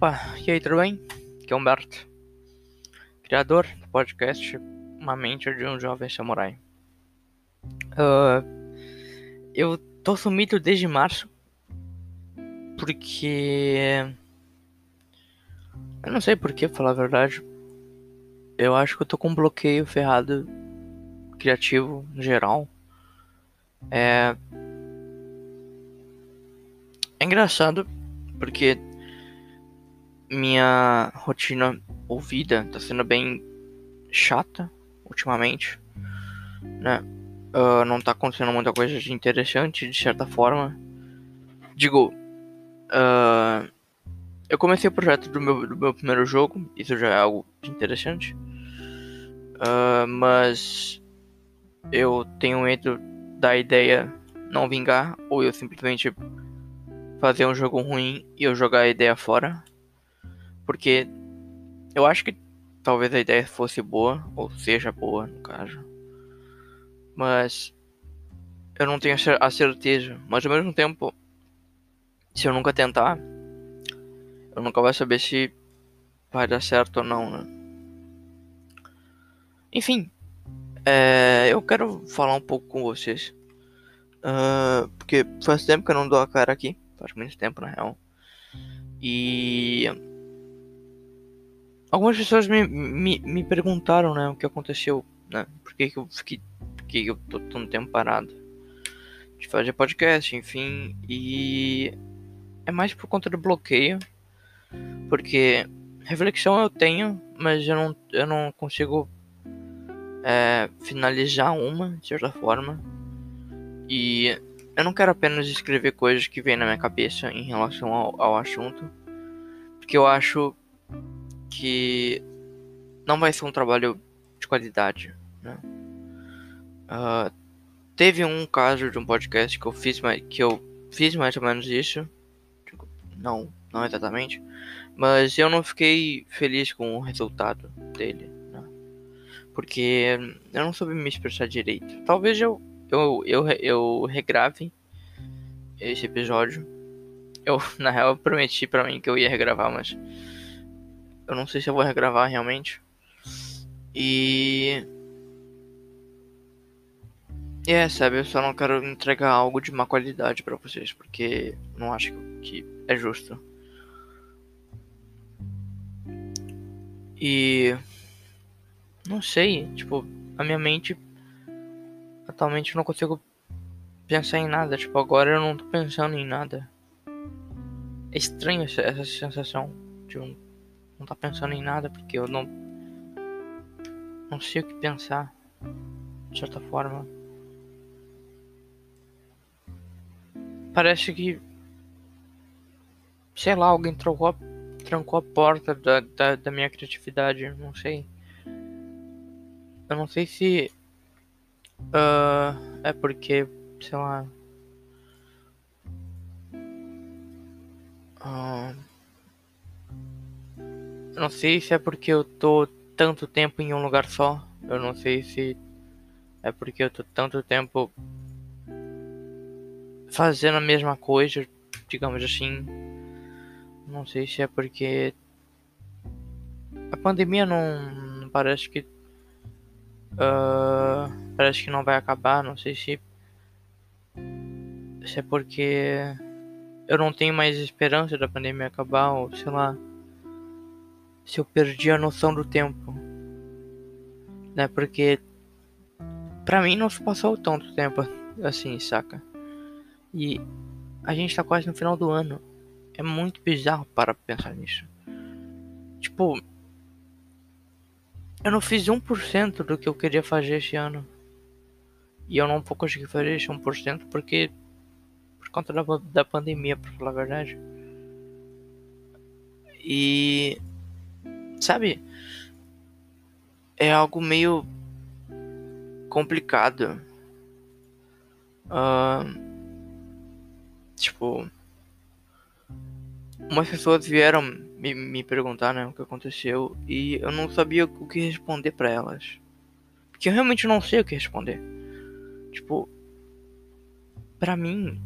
Opa, e aí, tudo bem? Aqui é Humberto, criador do podcast Uma Mente de um Jovem Samurai. Uh, eu tô sumido desde março porque. Eu não sei porquê, pra falar a verdade. Eu acho que eu tô com um bloqueio ferrado criativo geral. É. É engraçado porque minha rotina ouvida tá sendo bem chata ultimamente, né? Uh, não tá acontecendo muita coisa de interessante de certa forma. Digo, uh, eu comecei o projeto do meu, do meu primeiro jogo, isso já é algo interessante. Uh, mas eu tenho medo da ideia não vingar, ou eu simplesmente fazer um jogo ruim e eu jogar a ideia fora. Porque eu acho que talvez a ideia fosse boa, ou seja boa no caso. Mas eu não tenho a certeza. Mas ao mesmo tempo, se eu nunca tentar, eu nunca vou saber se vai dar certo ou não, né? Enfim, é, eu quero falar um pouco com vocês. Uh, porque faz tempo que eu não dou a cara aqui faz muito tempo na real. E algumas pessoas me, me, me perguntaram, né, o que aconteceu, né? Por que, que eu fiquei. Por que, eu tô tanto tempo parado de fazer podcast, enfim. E é mais por conta do bloqueio. Porque reflexão eu tenho, mas eu não, eu não consigo é, finalizar uma, de certa forma. E eu não quero apenas escrever coisas que vêm na minha cabeça em relação ao, ao assunto, porque eu acho que não vai ser um trabalho de qualidade. Né? Uh, teve um caso de um podcast que eu fiz, que eu fiz mais ou menos isso, não, não exatamente, mas eu não fiquei feliz com o resultado dele, né? porque eu não soube me expressar direito. Talvez eu eu, eu, eu regrave esse episódio. Eu, na real, prometi pra mim que eu ia regravar, mas eu não sei se eu vou regravar realmente. E. É, sabe, eu só não quero entregar algo de má qualidade para vocês, porque não acho que é justo. E. Não sei, tipo, a minha mente Atualmente eu não consigo pensar em nada. Tipo, agora eu não tô pensando em nada. É estranho essa, essa sensação de um, não tá pensando em nada porque eu não. Não sei o que pensar. De certa forma. Parece que. Sei lá, alguém trancou a, trancou a porta da, da, da minha criatividade. Não sei. Eu não sei se Uh, é porque, sei lá. Uh, não sei se é porque eu tô tanto tempo em um lugar só. Eu não sei se é porque eu tô tanto tempo fazendo a mesma coisa, digamos assim. Não sei se é porque a pandemia não, parece que Uh, parece que não vai acabar. Não sei se. Se é porque eu não tenho mais esperança da pandemia acabar, ou sei lá. Se eu perdi a noção do tempo. Né? Porque. Pra mim não se passou tanto tempo assim, saca? E a gente tá quase no final do ano. É muito bizarro para pensar nisso. Tipo, eu não fiz 1% do que eu queria fazer esse ano. E eu não vou conseguir fazer esse 1% porque. Por conta da, da pandemia, pra falar a verdade. E. Sabe? É algo meio. complicado. Uh, tipo. Umas pessoas vieram me, me perguntar, né, o que aconteceu e eu não sabia o que responder para elas. Porque eu realmente não sei o que responder. Tipo, pra mim,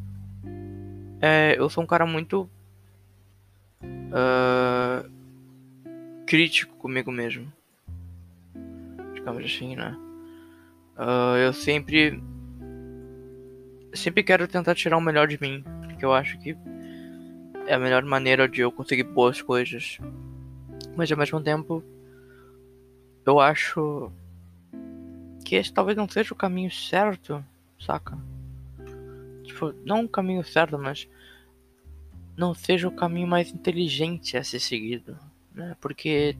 é, eu sou um cara muito uh, crítico comigo mesmo. Digamos assim, né? Uh, eu sempre. Sempre quero tentar tirar o melhor de mim. Porque eu acho que é a melhor maneira de eu conseguir boas coisas. Mas ao mesmo tempo, eu acho que esse talvez não seja o caminho certo, saca? Tipo, não o caminho certo, mas não seja o caminho mais inteligente a ser seguido, né? Porque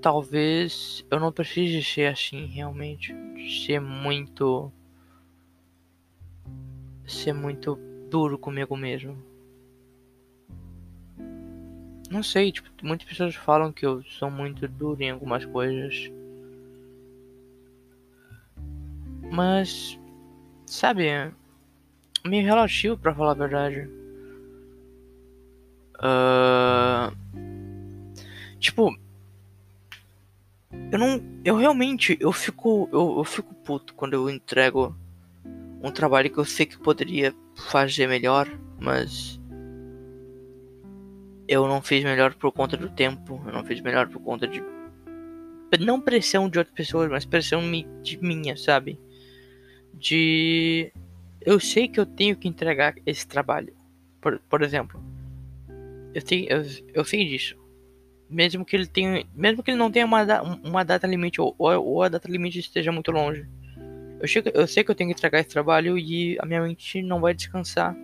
talvez eu não precise ser assim realmente, ser muito ser muito duro comigo mesmo. Não sei, tipo, muitas pessoas falam que eu sou muito duro em algumas coisas. Mas, sabe, meio relativo para falar a verdade. Uh, tipo, eu não, eu realmente, eu fico, eu, eu fico puto quando eu entrego um trabalho que eu sei que poderia fazer melhor, mas eu não fiz melhor por conta do tempo, eu não fiz melhor por conta de não pressão de outras pessoas, mas pressão de minha, sabe? De eu sei que eu tenho que entregar esse trabalho. Por, por exemplo, eu sei, eu, eu sei disso. Mesmo que ele tenha, mesmo que ele não tenha uma, uma data limite ou, ou a data limite esteja muito longe. Eu, chego, eu sei que eu tenho que entregar esse trabalho e a minha mente não vai descansar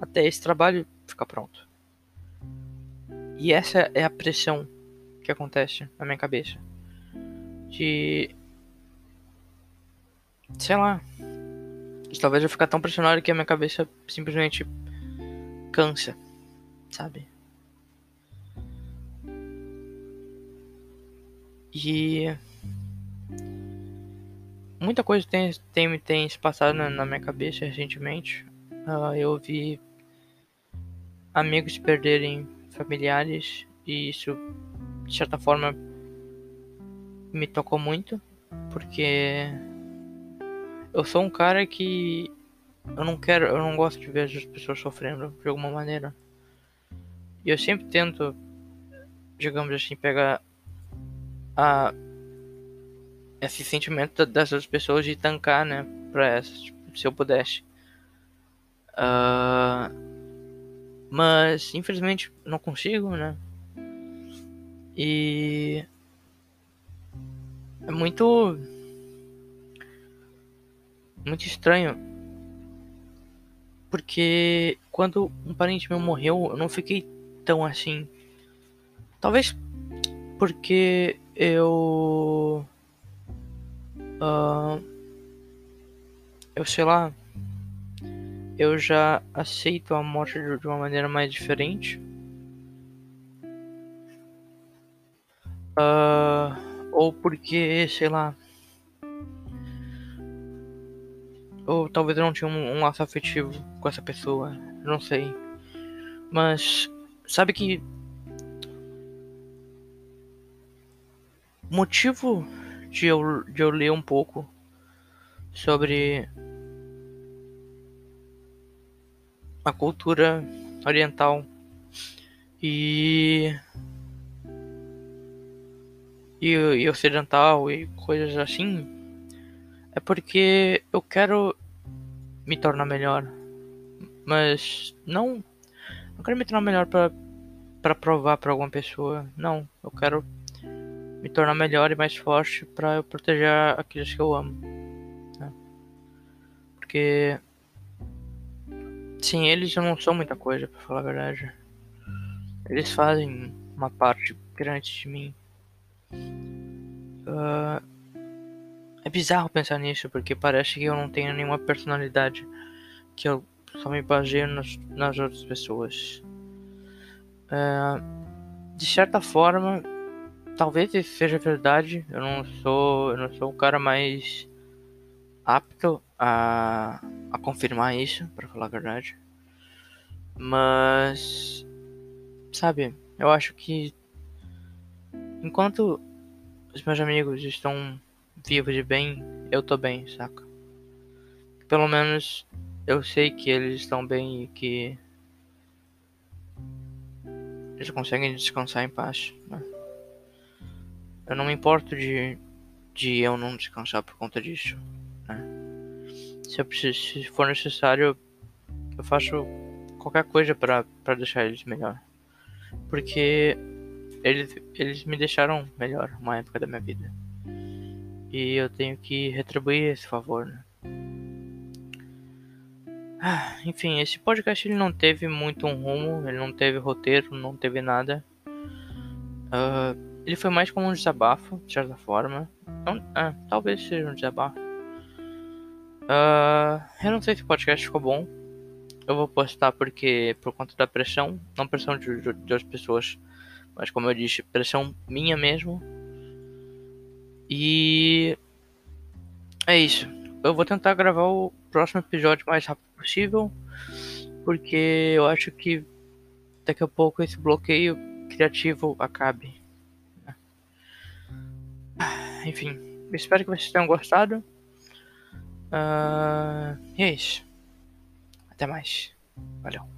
até esse trabalho ficar pronto. E essa é a pressão que acontece na minha cabeça. De. Sei lá. Talvez eu ficar tão pressionado que a minha cabeça simplesmente cansa. Sabe? E. Muita coisa tem, tem, tem se passado na, na minha cabeça recentemente. Uh, eu vi amigos perderem familiares e isso de certa forma me tocou muito porque eu sou um cara que eu não quero, eu não gosto de ver as pessoas sofrendo de alguma maneira. E eu sempre tento, digamos assim, pegar a esse sentimento dessas pessoas de tancar, né, para essas, tipo, se eu pudesse. Uh, mas infelizmente não consigo, né? E é muito muito estranho. Porque quando um parente meu morreu, eu não fiquei tão assim. Talvez porque eu uh, eu sei lá, eu já aceito a morte de uma maneira mais diferente. Uh, ou porque, sei lá. Ou talvez eu não tinha um, um laço afetivo com essa pessoa. Não sei. Mas, sabe que. Motivo de eu, de eu ler um pouco sobre a cultura oriental e e, e ocidental e coisas assim é porque eu quero me tornar melhor. Mas não não quero me tornar melhor para para provar para alguma pessoa. Não eu quero me tornar melhor e mais forte para eu proteger aqueles que eu amo né? porque Sim, eles não são muita coisa, pra falar a verdade. Eles fazem uma parte grande de mim. Uh, é bizarro pensar nisso, porque parece que eu não tenho nenhuma personalidade. Que eu só me baseio nas, nas outras pessoas. Uh, de certa forma, talvez isso seja verdade. Eu não sou, eu não sou o cara mais apto a, a confirmar isso, para falar a verdade. Mas, sabe, eu acho que enquanto os meus amigos estão vivos de bem, eu tô bem, saca? Pelo menos eu sei que eles estão bem e que eles conseguem descansar em paz. Né? Eu não me importo de, de eu não descansar por conta disso. Né? Se, preciso, se for necessário, eu faço qualquer coisa para deixar eles melhor. Porque eles, eles me deixaram melhor uma época da minha vida. E eu tenho que retribuir esse favor, né? Ah, enfim, esse podcast ele não teve muito um rumo, ele não teve roteiro, não teve nada. Uh, ele foi mais como um desabafo, de certa forma. Então, talvez seja um desabafo. Uh, eu não sei se o podcast ficou bom. Eu vou postar porque por conta da pressão, não pressão de, de, de outras pessoas, mas como eu disse, pressão minha mesmo. E é isso. Eu vou tentar gravar o próximo episódio o mais rápido possível, porque eu acho que daqui a pouco esse bloqueio criativo acabe. Enfim, espero que vocês tenham gostado. Uh, e é isso. Até mais. Valeu.